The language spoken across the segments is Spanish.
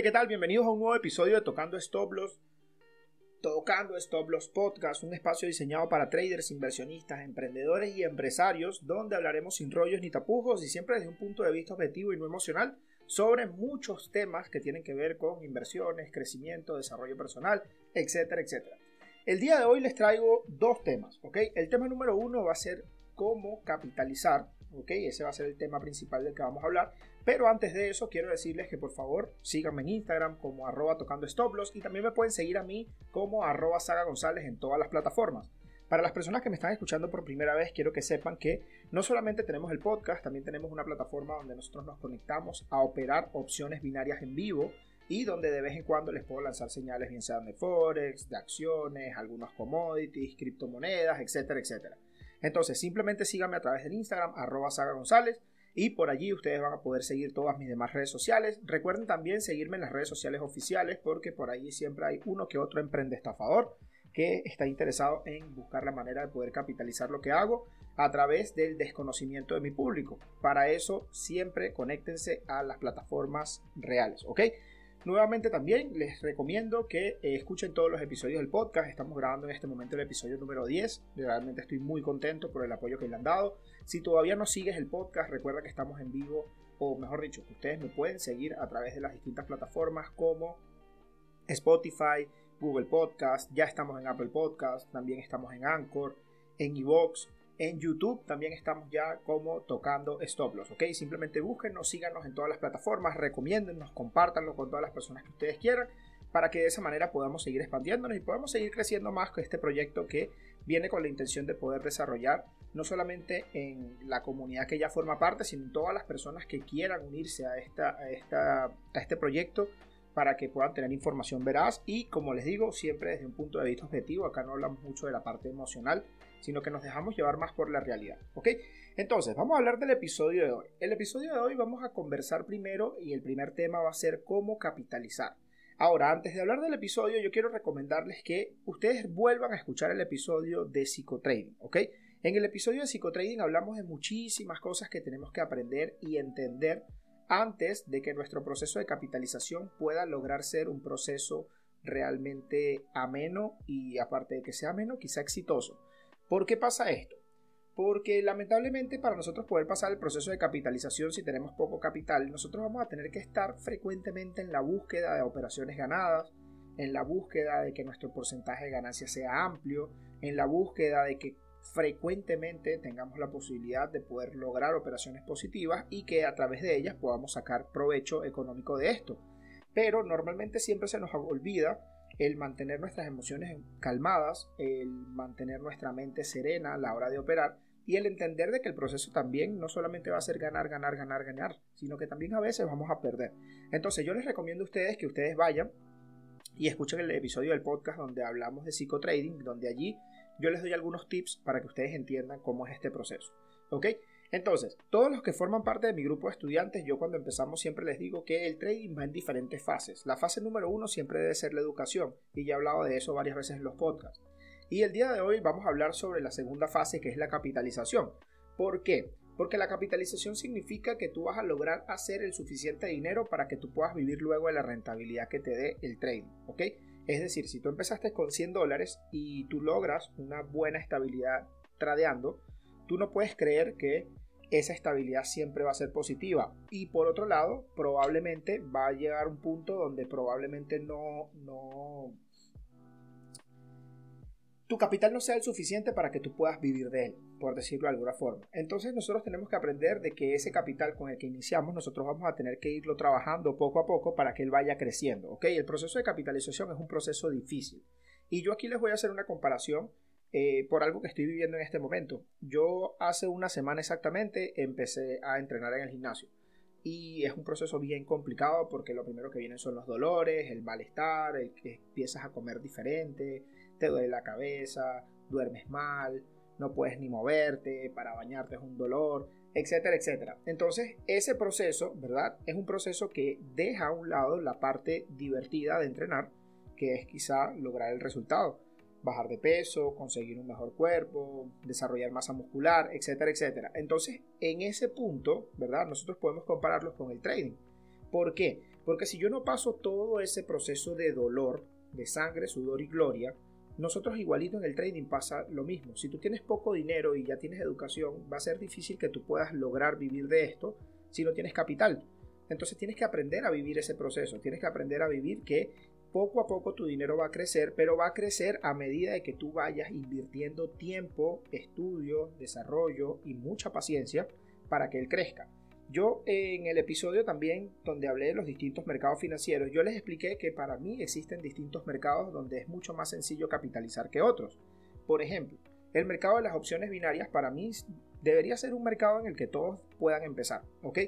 ¿qué tal? Bienvenidos a un nuevo episodio de Tocando Stop Loss. Tocando Stop Loss Podcast, un espacio diseñado para traders, inversionistas, emprendedores y empresarios, donde hablaremos sin rollos ni tapujos y siempre desde un punto de vista objetivo y no emocional sobre muchos temas que tienen que ver con inversiones, crecimiento, desarrollo personal, etcétera, etcétera. El día de hoy les traigo dos temas, ¿ok? El tema número uno va a ser cómo capitalizar ¿ok? Ese va a ser el tema principal del que vamos a hablar. Pero antes de eso, quiero decirles que por favor síganme en Instagram como arroba tocando stop y también me pueden seguir a mí como arroba saga gonzález en todas las plataformas. Para las personas que me están escuchando por primera vez, quiero que sepan que no solamente tenemos el podcast, también tenemos una plataforma donde nosotros nos conectamos a operar opciones binarias en vivo y donde de vez en cuando les puedo lanzar señales, bien sean de Forex, de acciones, algunos commodities, criptomonedas, etcétera, etcétera. Entonces, simplemente síganme a través del Instagram, arroba Saga González, y por allí ustedes van a poder seguir todas mis demás redes sociales. Recuerden también seguirme en las redes sociales oficiales, porque por allí siempre hay uno que otro emprende estafador que está interesado en buscar la manera de poder capitalizar lo que hago a través del desconocimiento de mi público. Para eso siempre conéctense a las plataformas reales, ¿ok? Nuevamente también les recomiendo que eh, escuchen todos los episodios del podcast. Estamos grabando en este momento el episodio número 10. Realmente estoy muy contento por el apoyo que le han dado. Si todavía no sigues el podcast, recuerda que estamos en vivo, o mejor dicho, que ustedes me pueden seguir a través de las distintas plataformas como Spotify, Google Podcast, ya estamos en Apple Podcast, también estamos en Anchor, en Evox, en YouTube también estamos ya como tocando stop loss, ¿ok? Simplemente búsquenos, síganos en todas las plataformas, recomiéndennos, compártanlo con todas las personas que ustedes quieran para que de esa manera podamos seguir expandiéndonos y podamos seguir creciendo más con este proyecto que viene con la intención de poder desarrollar no solamente en la comunidad que ya forma parte, sino en todas las personas que quieran unirse a, esta, a, esta, a este proyecto para que puedan tener información veraz y como les digo, siempre desde un punto de vista objetivo, acá no hablamos mucho de la parte emocional, sino que nos dejamos llevar más por la realidad. ¿Ok? Entonces, vamos a hablar del episodio de hoy. El episodio de hoy vamos a conversar primero y el primer tema va a ser cómo capitalizar. Ahora, antes de hablar del episodio, yo quiero recomendarles que ustedes vuelvan a escuchar el episodio de psicotrading, ¿ok? En el episodio de psicotrading hablamos de muchísimas cosas que tenemos que aprender y entender antes de que nuestro proceso de capitalización pueda lograr ser un proceso realmente ameno y aparte de que sea ameno, quizá exitoso. ¿Por qué pasa esto? Porque lamentablemente para nosotros poder pasar el proceso de capitalización si tenemos poco capital, nosotros vamos a tener que estar frecuentemente en la búsqueda de operaciones ganadas, en la búsqueda de que nuestro porcentaje de ganancia sea amplio, en la búsqueda de que frecuentemente tengamos la posibilidad de poder lograr operaciones positivas y que a través de ellas podamos sacar provecho económico de esto. Pero normalmente siempre se nos olvida el mantener nuestras emociones calmadas, el mantener nuestra mente serena a la hora de operar y el entender de que el proceso también no solamente va a ser ganar, ganar, ganar, ganar, sino que también a veces vamos a perder. Entonces yo les recomiendo a ustedes que ustedes vayan y escuchen el episodio del podcast donde hablamos de psicotrading, donde allí yo les doy algunos tips para que ustedes entiendan cómo es este proceso. ¿Ok? Entonces, todos los que forman parte de mi grupo de estudiantes, yo cuando empezamos siempre les digo que el trading va en diferentes fases. La fase número uno siempre debe ser la educación, y ya he hablado de eso varias veces en los podcasts. Y el día de hoy vamos a hablar sobre la segunda fase, que es la capitalización. ¿Por qué? Porque la capitalización significa que tú vas a lograr hacer el suficiente dinero para que tú puedas vivir luego de la rentabilidad que te dé el trading, ¿ok? Es decir, si tú empezaste con 100 dólares y tú logras una buena estabilidad tradeando, tú no puedes creer que esa estabilidad siempre va a ser positiva. Y por otro lado, probablemente va a llegar un punto donde probablemente no, no, tu capital no sea el suficiente para que tú puedas vivir de él, por decirlo de alguna forma. Entonces nosotros tenemos que aprender de que ese capital con el que iniciamos, nosotros vamos a tener que irlo trabajando poco a poco para que él vaya creciendo. ¿ok? El proceso de capitalización es un proceso difícil. Y yo aquí les voy a hacer una comparación eh, por algo que estoy viviendo en este momento. Yo hace una semana exactamente empecé a entrenar en el gimnasio. Y es un proceso bien complicado porque lo primero que vienen son los dolores, el malestar, el que empiezas a comer diferente, te duele la cabeza, duermes mal, no puedes ni moverte, para bañarte es un dolor, etcétera, etcétera. Entonces, ese proceso, ¿verdad? Es un proceso que deja a un lado la parte divertida de entrenar, que es quizá lograr el resultado bajar de peso, conseguir un mejor cuerpo, desarrollar masa muscular, etcétera, etcétera. Entonces, en ese punto, ¿verdad? Nosotros podemos compararlos con el trading. ¿Por qué? Porque si yo no paso todo ese proceso de dolor, de sangre, sudor y gloria, nosotros igualito en el trading pasa lo mismo. Si tú tienes poco dinero y ya tienes educación, va a ser difícil que tú puedas lograr vivir de esto si no tienes capital. Entonces tienes que aprender a vivir ese proceso, tienes que aprender a vivir que poco a poco tu dinero va a crecer, pero va a crecer a medida de que tú vayas invirtiendo tiempo, estudio, desarrollo y mucha paciencia para que él crezca. Yo en el episodio también donde hablé de los distintos mercados financieros, yo les expliqué que para mí existen distintos mercados donde es mucho más sencillo capitalizar que otros. Por ejemplo, el mercado de las opciones binarias para mí debería ser un mercado en el que todos puedan empezar, ¿ok?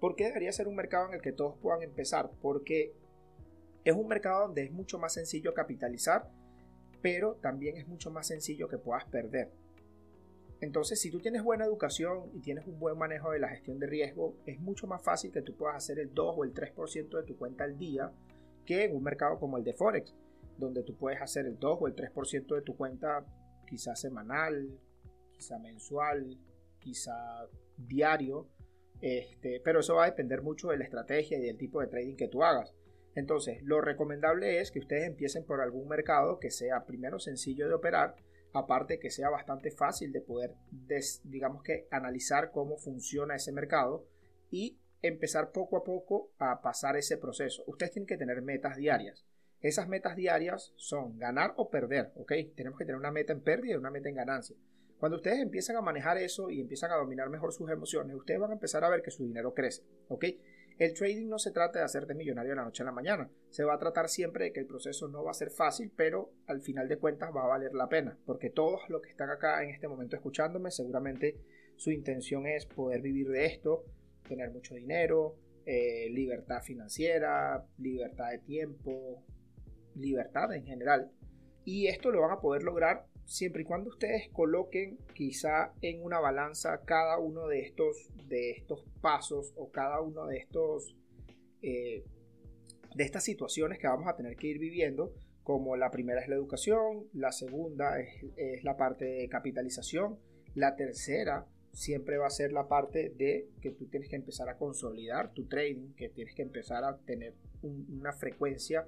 ¿Por qué debería ser un mercado en el que todos puedan empezar? Porque es un mercado donde es mucho más sencillo capitalizar, pero también es mucho más sencillo que puedas perder. Entonces, si tú tienes buena educación y tienes un buen manejo de la gestión de riesgo, es mucho más fácil que tú puedas hacer el 2 o el 3% de tu cuenta al día que en un mercado como el de Forex, donde tú puedes hacer el 2 o el 3% de tu cuenta quizá semanal, quizá mensual, quizá diario, este, pero eso va a depender mucho de la estrategia y del tipo de trading que tú hagas. Entonces, lo recomendable es que ustedes empiecen por algún mercado que sea primero sencillo de operar, aparte que sea bastante fácil de poder, digamos que, analizar cómo funciona ese mercado y empezar poco a poco a pasar ese proceso. Ustedes tienen que tener metas diarias. Esas metas diarias son ganar o perder, ¿ok? Tenemos que tener una meta en pérdida y una meta en ganancia. Cuando ustedes empiezan a manejar eso y empiezan a dominar mejor sus emociones, ustedes van a empezar a ver que su dinero crece, ¿ok? El trading no se trata de hacerte millonario de la noche a la mañana. Se va a tratar siempre de que el proceso no va a ser fácil, pero al final de cuentas va a valer la pena. Porque todos los que están acá en este momento escuchándome, seguramente su intención es poder vivir de esto, tener mucho dinero, eh, libertad financiera, libertad de tiempo, libertad en general. Y esto lo van a poder lograr siempre y cuando ustedes coloquen quizá en una balanza cada uno de estos, de estos pasos o cada uno de estos eh, de estas situaciones que vamos a tener que ir viviendo como la primera es la educación, la segunda es, la parte de capitalización, la tercera siempre va a ser la parte de que tú tienes que empezar a consolidar tu trading, que tienes que empezar a tener una frecuencia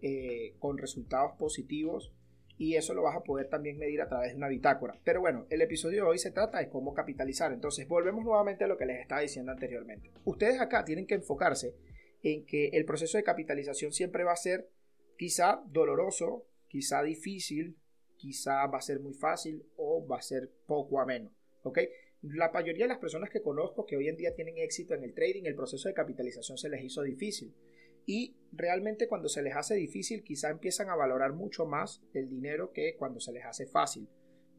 eh, con resultados positivos y eso lo vas a poder también medir a través de una bitácora. Pero bueno, el episodio de hoy se trata de cómo capitalizar. Entonces, volvemos nuevamente a lo que les estaba diciendo anteriormente. Ustedes acá tienen que enfocarse en que el proceso de capitalización siempre va a ser quizá doloroso, quizá difícil, quizá va a ser muy fácil o va a ser poco ameno. ¿Ok? La mayoría de las personas que conozco que hoy en día tienen éxito en el trading, el proceso de capitalización se les hizo difícil y realmente cuando se les hace difícil quizá empiezan a valorar mucho más el dinero que cuando se les hace fácil.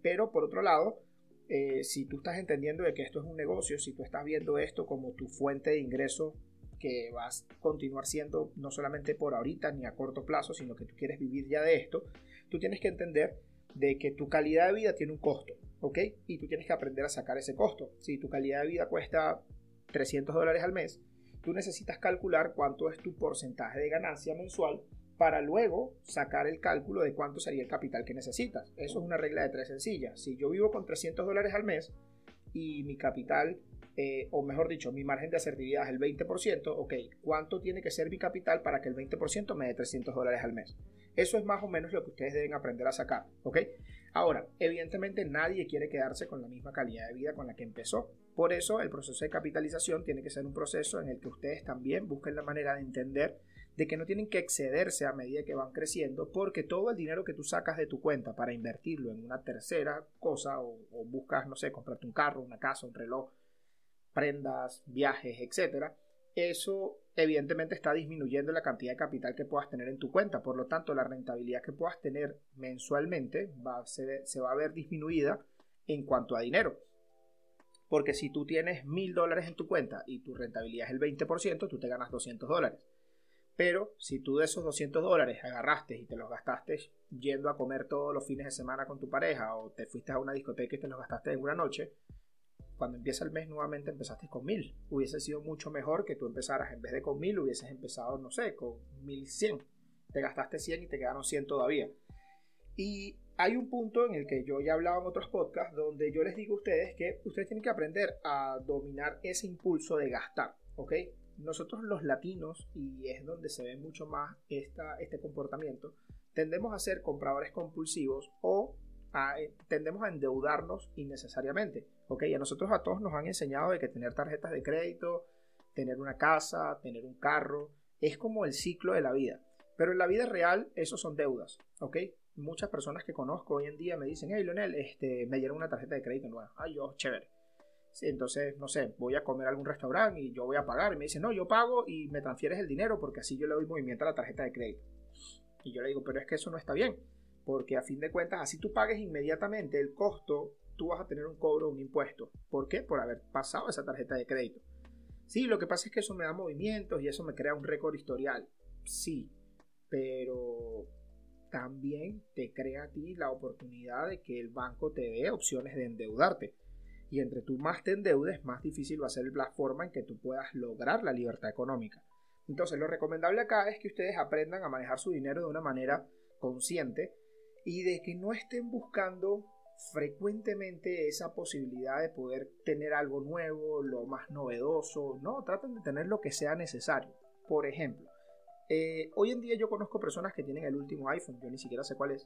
Pero por otro lado, eh, si tú estás entendiendo de que esto es un negocio, si tú estás viendo esto como tu fuente de ingreso que vas a continuar siendo no solamente por ahorita ni a corto plazo, sino que tú quieres vivir ya de esto, tú tienes que entender de que tu calidad de vida tiene un costo, ¿ok? Y tú tienes que aprender a sacar ese costo. Si tu calidad de vida cuesta 300 dólares al mes, tú necesitas calcular cuánto es tu porcentaje de ganancia mensual para luego sacar el cálculo de cuánto sería el capital que necesitas. Eso es una regla de tres sencillas. Si yo vivo con 300 dólares al mes y mi capital, eh, o mejor dicho, mi margen de asertividad es el 20%, ok, ¿cuánto tiene que ser mi capital para que el 20% me dé 300 dólares al mes? Eso es más o menos lo que ustedes deben aprender a sacar, ok. Ahora, evidentemente nadie quiere quedarse con la misma calidad de vida con la que empezó. Por eso el proceso de capitalización tiene que ser un proceso en el que ustedes también busquen la manera de entender de que no tienen que excederse a medida que van creciendo porque todo el dinero que tú sacas de tu cuenta para invertirlo en una tercera cosa o, buscas, no sé, comprarte un carro, una casa, un reloj, prendas, viajes, etcétera, eso evidentemente está disminuyendo la cantidad de capital que puedas tener en tu cuenta. Por lo tanto, la rentabilidad que puedas tener mensualmente va a se va a ver disminuida en cuanto a dinero. Porque si tú tienes mil dólares en tu cuenta y tu rentabilidad es el 20%, tú te ganas 200 dólares. Pero si tú de esos 200 dólares agarraste y te los gastaste yendo a comer todos los fines de semana con tu pareja o te fuiste a una discoteca y te los gastaste en una noche, cuando empieza el mes nuevamente empezaste con mil. Hubiese sido mucho mejor que tú empezaras en vez de con mil, hubieses empezado, no sé, con mil cien. Te gastaste 100 y te quedaron 100 todavía. Y hay un punto en el que yo ya he hablado en otros podcasts donde yo les digo a ustedes que ustedes tienen que aprender a dominar ese impulso de gastar, ¿ok? nosotros los latinos, y es donde se ve mucho más esta, este comportamiento, tendemos a ser compradores compulsivos o eh, tendemos a endeudarnos innecesariamente. ¿Ok? a nosotros a todos nos han enseñado de que tener tarjetas de crédito, tener una casa, tener un carro, es como el ciclo de la vida. Pero en la vida real, eso son deudas. ¿ok? Muchas personas que conozco hoy en día me dicen, hey Leonel, este, me dieron una tarjeta de crédito nueva. Ay, yo, chévere. entonces, no sé, voy a comer a algún restaurante y yo voy a pagar. Y me dicen, no, yo pago y me transfieres el dinero porque así yo le doy movimiento a la tarjeta de crédito. Y yo le digo, pero es que eso no está bien. Porque a fin de cuentas, así tú pagues inmediatamente el costo, tú vas a tener un cobro, un impuesto. ¿Por qué? Por haber pasado esa tarjeta de crédito. Sí, lo que pasa es que eso me da movimientos y eso me crea un récord historial. Sí, pero también te crea a ti la oportunidad de que el banco te dé opciones de endeudarte. Y entre tú más te endeudes, más difícil va a ser la forma en que tú puedas lograr la libertad económica. Entonces, lo recomendable acá es que ustedes aprendan a manejar su dinero de una manera consciente y de que no estén buscando frecuentemente esa posibilidad de poder tener algo nuevo, lo más novedoso. No, traten de tener lo que sea necesario. Por ejemplo, eh, hoy en día yo conozco personas que tienen el último iPhone, yo ni siquiera sé cuál es,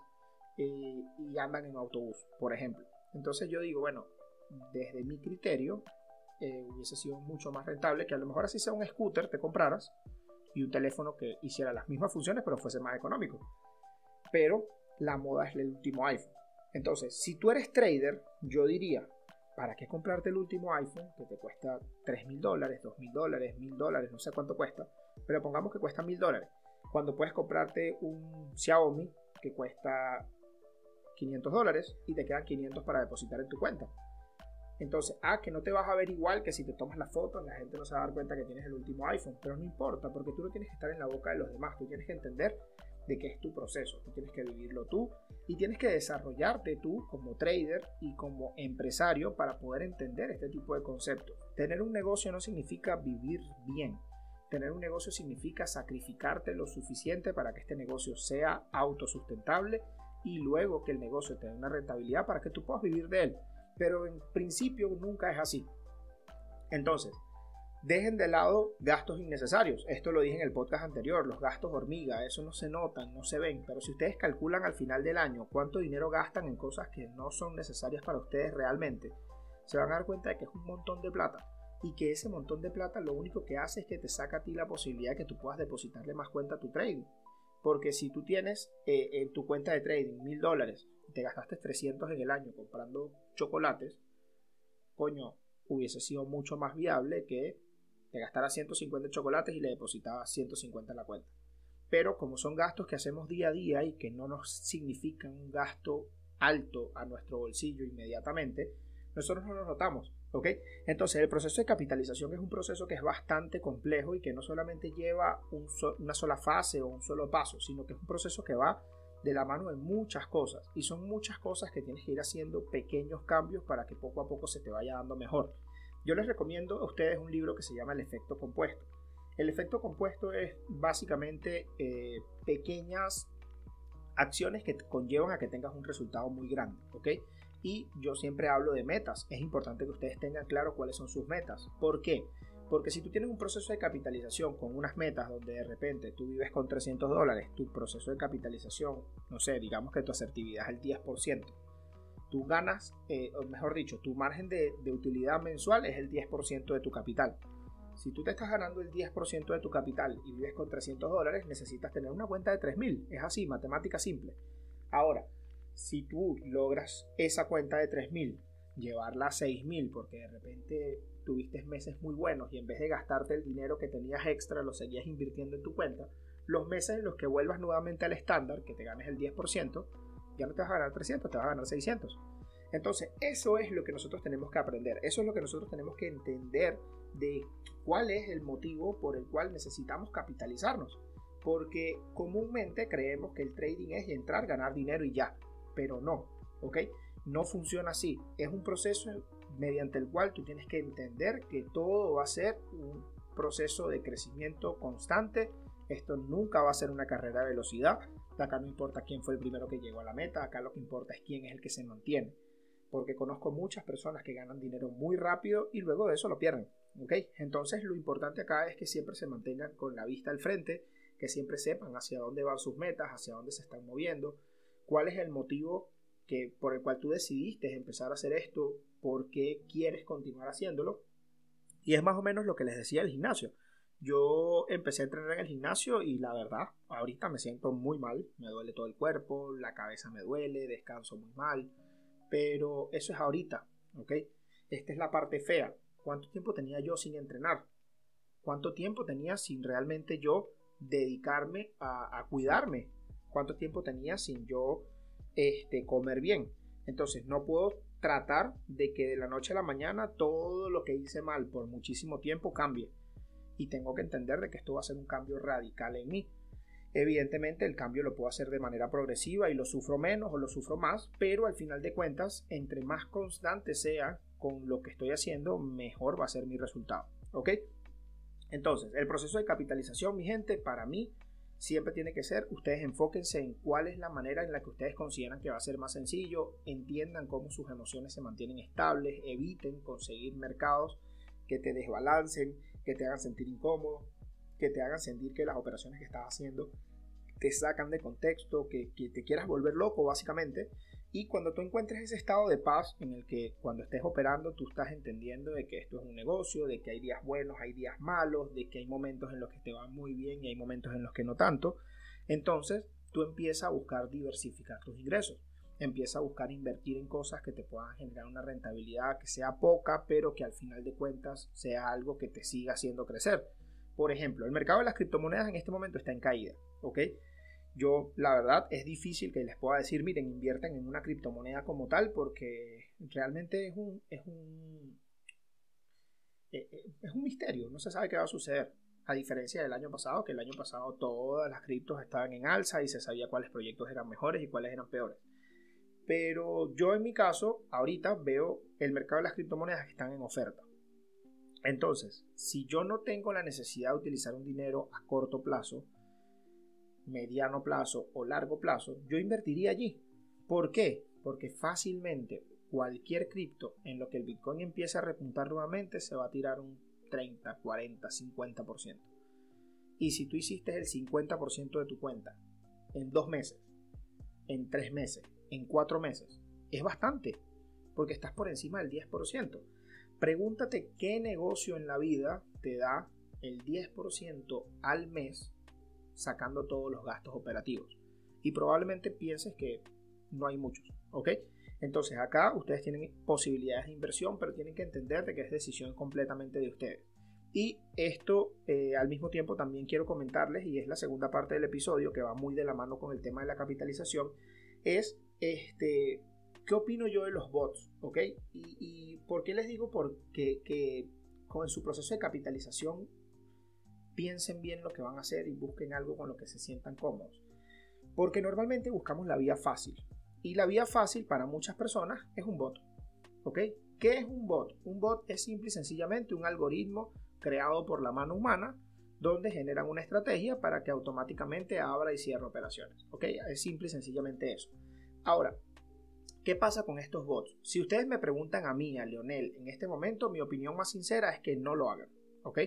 eh, y andan en autobús, por ejemplo. Entonces yo digo, bueno, desde mi criterio, eh, hubiese sido mucho más rentable que a lo mejor así sea un scooter te compraras y un teléfono que hiciera las mismas funciones pero fuese más económico. Pero la moda es el último iPhone. Entonces, si tú eres trader, yo diría, ¿para qué comprarte el último iPhone que te cuesta 3 mil dólares, 2 mil dólares, mil dólares, no sé cuánto cuesta? Pero pongamos que cuesta mil dólares. Cuando puedes comprarte un Xiaomi que cuesta 500 dólares y te quedan 500 para depositar en tu cuenta. Entonces, ah, que no te vas a ver igual que si te tomas la foto, la gente no se va a dar cuenta que tienes el último iPhone, pero no importa, porque tú no tienes que estar en la boca de los demás, tú tienes que entender de qué es tu proceso, tú tienes que vivirlo tú y tienes que desarrollarte tú como trader y como empresario para poder entender este tipo de conceptos. Tener un negocio no significa vivir bien, tener un negocio significa sacrificarte lo suficiente para que este negocio sea autosustentable y luego que el negocio tenga una rentabilidad para que tú puedas vivir de él pero en principio nunca es así. Entonces, dejen de lado gastos innecesarios. Esto lo dije en el podcast anterior, los gastos hormiga, eso no se notan, no se ven, pero si ustedes calculan al final del año cuánto dinero gastan en cosas que no son necesarias para ustedes realmente, se van a dar cuenta de que es un montón de plata y que ese montón de plata lo único que hace es que te saca a ti la posibilidad de que tú puedas depositarle más cuenta a tu trading. Porque si tú tienes eh, en tu cuenta de trading mil dólares te gastaste 300 en el año comprando chocolates, coño, hubiese sido mucho más viable que te gastara 150 chocolates y le depositaba 150 en la cuenta. Pero como son gastos que hacemos día a día y que no nos significan un gasto alto a nuestro bolsillo inmediatamente, nosotros no nos notamos. Entonces el proceso de capitalización es un proceso que es bastante complejo y que no solamente lleva una sola fase o un solo paso, sino que es un proceso que va de la mano de muchas cosas y son muchas cosas que tienes que ir haciendo pequeños cambios para que poco a poco se te vaya dando mejor. Yo les recomiendo a ustedes un libro que se llama El efecto compuesto. El efecto compuesto es básicamente eh, pequeñas acciones que conllevan a que tengas un resultado muy grande, ¿ok? Y yo siempre hablo de metas. Es importante que ustedes tengan claro cuáles son sus metas. ¿Por qué? Porque si tú tienes un proceso de capitalización con unas metas donde de repente tú vives con 300 dólares, tu proceso de capitalización, no sé, digamos que tu asertividad es el 10%, tú ganas, eh, o mejor dicho, tu margen de, de utilidad mensual es el 10% de tu capital. Si tú te estás ganando el 10% de tu capital y vives con 300 dólares, necesitas tener una cuenta de 3000. Es así, matemática simple. Ahora, si tú logras esa cuenta de 3000, llevarla a 6000, porque de repente tuviste meses muy buenos y en vez de gastarte el dinero que tenías extra lo seguías invirtiendo en tu cuenta, los meses en los que vuelvas nuevamente al estándar, que te ganes el 10%, ya no te vas a ganar 300, te vas a ganar 600. Entonces, eso es lo que nosotros tenemos que aprender, eso es lo que nosotros tenemos que entender de cuál es el motivo por el cual necesitamos capitalizarnos. Porque comúnmente creemos que el trading es entrar, ganar dinero y ya, pero no, ¿ok? No funciona así. Es un proceso mediante el cual tú tienes que entender que todo va a ser un proceso de crecimiento constante. Esto nunca va a ser una carrera de velocidad. Acá no importa quién fue el primero que llegó a la meta, acá lo que importa es quién es el que se mantiene. porque conozco muchas personas que ganan dinero muy rápido y luego de eso lo pierden. ¿ok? Entonces lo importante acá es que siempre se mantengan con la vista al frente, que siempre sepan hacia dónde van sus metas, hacia dónde se están moviendo, cuál es el motivo que, por el cual tú decidiste empezar a hacer esto, por qué quieres continuar haciéndolo. Y es más o menos lo que les decía el gimnasio. Yo empecé a entrenar en el gimnasio y la verdad, ahorita me siento muy mal, me duele todo el cuerpo, la cabeza me duele, descanso muy mal, pero eso es ahorita, ¿ok? Esta es la parte fea. ¿Cuánto tiempo tenía yo sin entrenar? ¿Cuánto tiempo tenía sin realmente yo dedicarme a, cuidarme? ¿Cuánto tiempo tenía sin yo este, comer bien? Entonces no puedo tratar de que de la noche a la mañana todo lo que hice mal por muchísimo tiempo cambie y tengo que entender de que esto va a ser un cambio radical en mí. Evidentemente el cambio lo puedo hacer de manera progresiva y lo sufro menos o lo sufro más, pero al final de cuentas, entre más constante sea con lo que estoy haciendo, mejor va a ser mi resultado. ¿Ok? Entonces, el proceso de capitalización, mi gente, para mí siempre tiene que ser, ustedes enfóquense en cuál es la manera en la que ustedes consideran que va a ser más sencillo, entiendan cómo sus emociones se mantienen estables, eviten conseguir mercados que te desbalancen, que te hagan sentir incómodo, que te hagan sentir que las operaciones que estás haciendo te sacan de contexto, que, te quieras volver loco básicamente. Y cuando tú encuentres ese estado de paz en el que cuando estés operando tú estás entendiendo de que esto es un negocio, de que hay días buenos, hay días malos, de que hay momentos en los que te va muy bien y hay momentos en los que no tanto, entonces tú empiezas a buscar diversificar tus ingresos empieza a buscar invertir en cosas que te puedan generar una rentabilidad que sea poca, pero que al final de cuentas sea algo que te siga haciendo crecer. Por ejemplo, el mercado de las criptomonedas en este momento está en caída, ¿ok? Yo, la verdad, es difícil que les pueda decir, miren, inviertan en una criptomoneda como tal, porque realmente es un, es un, eh, eh, es un misterio, no se sabe qué va a suceder. A diferencia del año pasado, que el año pasado todas las criptos estaban en alza y se sabía cuáles proyectos eran mejores y cuáles eran peores. Pero yo en mi caso, ahorita veo el mercado de las criptomonedas que están en oferta. Entonces, si yo no tengo la necesidad de utilizar un dinero a corto plazo, mediano plazo o largo plazo, yo invertiría allí. ¿Por qué? Porque fácilmente cualquier cripto en lo que el Bitcoin empiece a repuntar nuevamente se va a tirar un 30, 40, 50%. Y si tú hiciste el 50% de tu cuenta en dos meses, en tres meses, en cuatro meses. Es bastante, porque estás por encima del 10%. Pregúntate qué negocio en la vida te da el 10% al mes sacando todos los gastos operativos. Y probablemente pienses que no hay muchos, ¿ok? Entonces acá ustedes tienen posibilidades de inversión, pero tienen que entender de que es decisión completamente de ustedes. Y esto eh, al mismo tiempo también quiero comentarles, y es la segunda parte del episodio que va muy de la mano con el tema de la capitalización, es este, ¿qué opino yo de los bots? ¿Ok? ¿Y, por qué les digo? Porque que con su proceso de capitalización piensen bien lo que van a hacer y busquen algo con lo que se sientan cómodos. Porque normalmente buscamos la vía fácil. Y la vía fácil para muchas personas es un bot. ¿Ok? ¿Qué es un bot? Un bot es simple y sencillamente un algoritmo creado por la mano humana donde generan una estrategia para que automáticamente abra y cierre operaciones. ¿Ok? Es simple y sencillamente eso. Ahora, ¿qué pasa con estos bots? Si ustedes me preguntan a mí, a Leonel, en este momento, mi opinión más sincera es que no lo hagan. ¿Ok?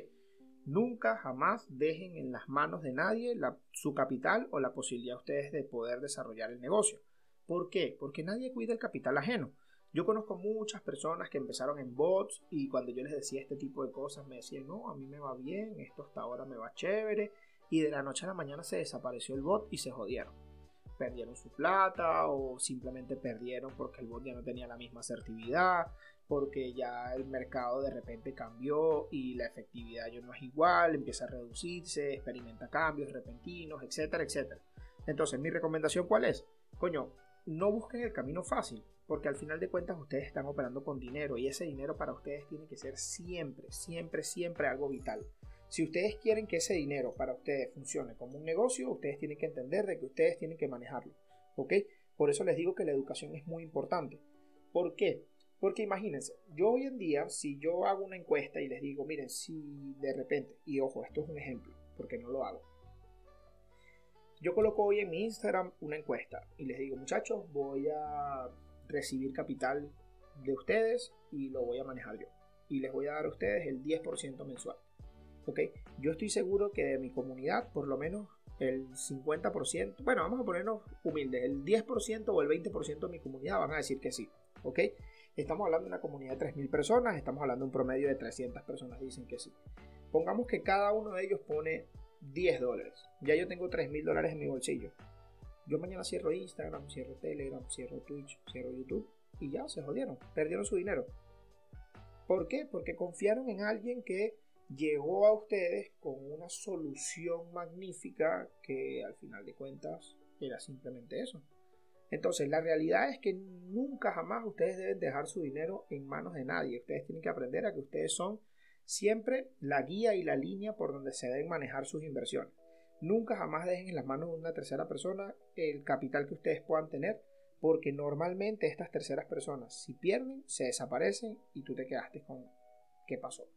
Nunca, jamás dejen en las manos de nadie su capital o la posibilidad de ustedes de poder desarrollar el negocio. ¿Por qué? Porque nadie cuida el capital ajeno. Yo conozco muchas personas que empezaron en bots y cuando yo les decía este tipo de cosas me decían, no, a mí me va bien, esto hasta ahora me va chévere y de la noche a la mañana se desapareció el bot y se jodieron. Perdieron su plata o simplemente perdieron porque el bot ya no tenía la misma asertividad, porque ya el mercado de repente cambió y la efectividad ya no es igual, empieza a reducirse, experimenta cambios repentinos, etcétera, etcétera. Entonces, mi recomendación cuál es? Coño, no busquen el camino fácil porque al final de cuentas ustedes están operando con dinero y ese dinero para ustedes tiene que ser siempre, siempre, siempre algo vital. Si ustedes quieren que ese dinero para ustedes funcione como un negocio, ustedes tienen que entender de que ustedes tienen que manejarlo, ¿ok? Por eso les digo que la educación es muy importante. ¿Por qué? Porque imagínense, yo hoy en día, si yo hago una encuesta y les digo, miren, si de repente, y ojo, esto es un ejemplo, porque no lo hago, yo coloco hoy en mi Instagram una encuesta y les digo, muchachos, voy a recibir capital de ustedes y lo voy a manejar yo. Y les voy a dar a ustedes el 10% mensual. ¿Ok? Yo estoy seguro que de mi comunidad, por lo menos el 50%, bueno, vamos a ponernos humildes, el 10% o el 20% de mi comunidad van a decir que sí. ¿Ok? Estamos hablando de una comunidad de 3.000 personas, estamos hablando de un promedio de 300 personas dicen que sí. Pongamos que cada uno de ellos pone 10 dólares. Ya yo tengo 3.000 dólares en mi bolsillo. Yo mañana cierro Instagram, cierro Telegram, cierro Twitch, cierro YouTube y ya se jodieron, perdieron su dinero. ¿Por qué? Porque confiaron en alguien que llegó a ustedes con una solución magnífica que al final de cuentas era simplemente eso. Entonces, la realidad es que nunca jamás ustedes deben dejar su dinero en manos de nadie. Ustedes tienen que aprender a que ustedes son siempre la guía y la línea por donde se deben manejar sus inversiones. Nunca jamás dejen en las manos de una tercera persona el capital que ustedes puedan tener, porque normalmente estas terceras personas, si pierden, se desaparecen y tú te quedaste con qué pasó.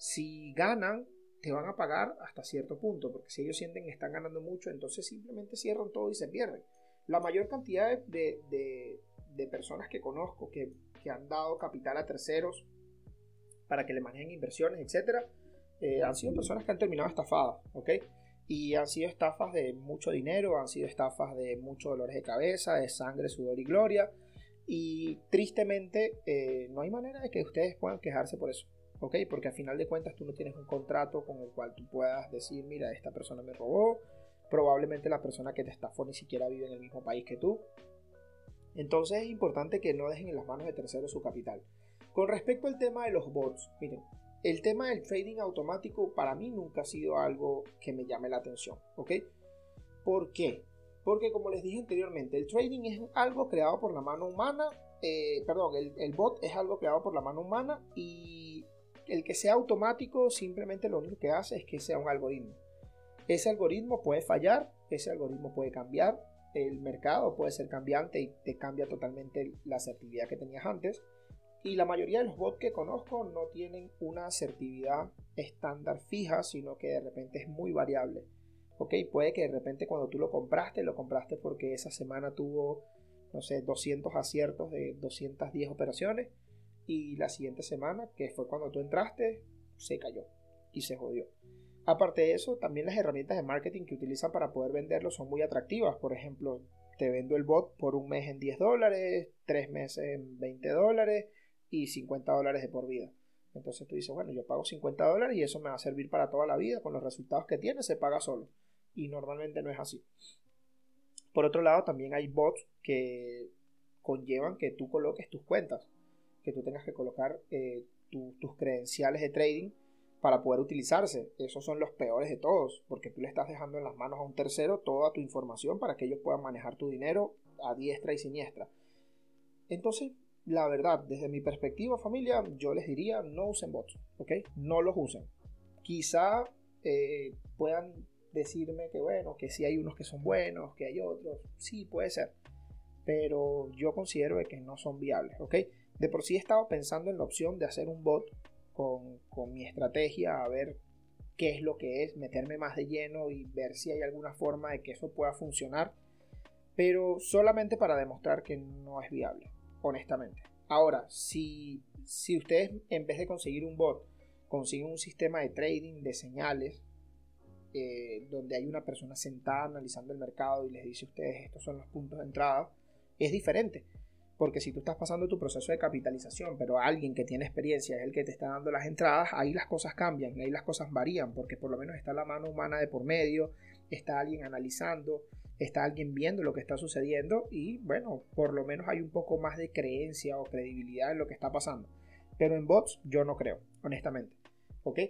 Si ganan, te van a pagar hasta cierto punto, porque si ellos sienten que están ganando mucho, entonces simplemente cierran todo y se pierden. La mayor cantidad de, de, personas que conozco que, que, han dado capital a terceros para que le manejen inversiones, etc., eh, han sido personas que han terminado estafadas, ¿ok? Y han sido estafas de mucho dinero, han sido estafas de muchos dolores de cabeza, de sangre, sudor y gloria. Y tristemente eh, no hay manera de que ustedes puedan quejarse por eso. ¿Ok? Porque al final de cuentas tú no tienes un contrato con el cual tú puedas decir, mira, esta persona me robó, probablemente la persona que te estafó ni siquiera vive en el mismo país que tú. Entonces es importante que no dejen en las manos de terceros su capital. Con respecto al tema de los bots, miren, el tema del trading automático para mí nunca ha sido algo que me llame la atención, ¿ok? ¿Por qué? Porque como les dije anteriormente, el trading es algo creado por la mano humana, eh, perdón, el, bot es algo creado por la mano humana y el que sea automático simplemente lo único que hace es que sea un algoritmo. Ese algoritmo puede fallar, ese algoritmo puede cambiar, el mercado puede ser cambiante y te cambia totalmente la asertividad que tenías antes. Y la mayoría de los bots que conozco no tienen una asertividad estándar fija, sino que de repente es muy variable. Ok, puede que de repente cuando tú lo compraste, lo compraste porque esa semana tuvo, no sé, 200 aciertos de 210 operaciones. Y la siguiente semana, que fue cuando tú entraste, se cayó y se jodió. Aparte de eso, también las herramientas de marketing que utilizan para poder venderlo son muy atractivas. Por ejemplo, te vendo el bot por un mes en 10 dólares, tres meses en 20 dólares y 50 dólares de por vida. Entonces tú dices, bueno, yo pago 50 dólares y eso me va a servir para toda la vida, con los resultados que tiene se paga solo. Y normalmente no es así. Por otro lado, también hay bots que conllevan que tú coloques tus cuentas, que tú tengas que colocar eh, tus credenciales de trading para poder utilizarse. Esos son los peores de todos, porque tú le estás dejando en las manos a un tercero toda tu información para que ellos puedan manejar tu dinero a diestra y siniestra. Entonces, la verdad, desde mi perspectiva, familia, yo les diría no usen bots, ¿ok? No los usen. Quizá eh, puedan decirme que, bueno, que sí hay unos que son buenos, que hay otros, sí, puede ser, pero yo considero que no son viables, ¿ok? De por sí he estado pensando en la opción de hacer un bot con, con mi estrategia, a ver qué es lo que es, meterme más de lleno y ver si hay alguna forma de que eso pueda funcionar, pero solamente para demostrar que no es viable honestamente. Ahora, si, si ustedes en vez de conseguir un bot, consiguen un sistema de trading de señales, eh, donde hay una persona sentada analizando el mercado y les dice a ustedes estos son los puntos de entrada, es diferente. Porque si tú estás pasando tu proceso de capitalización, pero alguien que tiene experiencia es el que te está dando las entradas, ahí las cosas cambian, ahí las cosas varían, porque por lo menos está la mano humana de por medio, está alguien analizando, está alguien viendo lo que está sucediendo y bueno, por lo menos hay un poco más de creencia o credibilidad en lo que está pasando. Pero en bots yo no creo, honestamente. ¿Ok?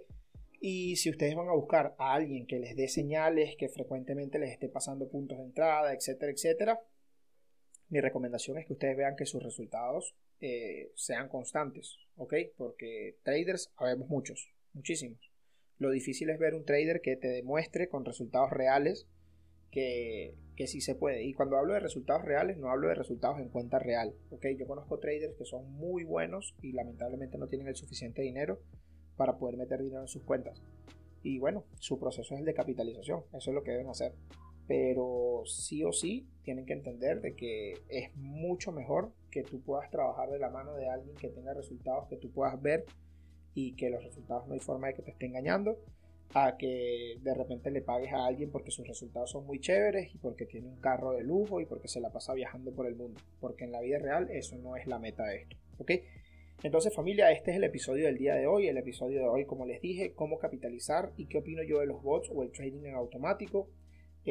Y si ustedes van a buscar a alguien que les dé señales, que frecuentemente les esté pasando puntos de entrada, etcétera, etcétera, mi recomendación es que ustedes vean que sus resultados eh, sean constantes, ¿ok? Porque traders habemos muchos, muchísimos. Lo difícil es ver un trader que te demuestre con resultados reales que, que sí se puede. Y cuando hablo de resultados reales, no hablo de resultados en cuenta real. ¿okay? Yo conozco traders que son muy buenos y lamentablemente no tienen el suficiente dinero para poder meter dinero en sus cuentas. Y bueno, su proceso es el de capitalización, eso es lo que deben hacer. Pero sí o sí tienen que entender de que es mucho mejor que tú puedas trabajar de la mano de alguien que tenga resultados que tú puedas ver y que los resultados no hay forma de que te esté engañando a que de repente le pagues a alguien porque sus resultados son muy chéveres y porque tiene un carro de lujo y porque se la pasa viajando por el mundo. Porque en la vida real eso no es la meta de esto. ¿Ok? Entonces familia, este es el episodio del día de hoy. El episodio de hoy, como les dije, cómo capitalizar y qué opino yo de los bots o el trading en automático.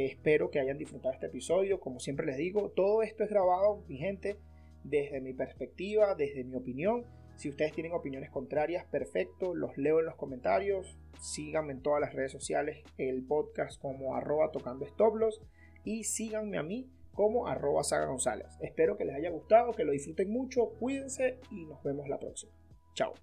Espero que hayan disfrutado este episodio. Como siempre les digo, todo esto es grabado, mi gente, desde mi perspectiva, desde mi opinión si ustedes tienen opiniones contrarias, perfecto, los leo en los comentarios. Síganme en todas las redes sociales, el podcast como arroba tocando estoblos y síganme a mí como arroba saga González. Espero que les haya gustado, que lo disfruten mucho, cuídense y nos vemos la próxima. Chao.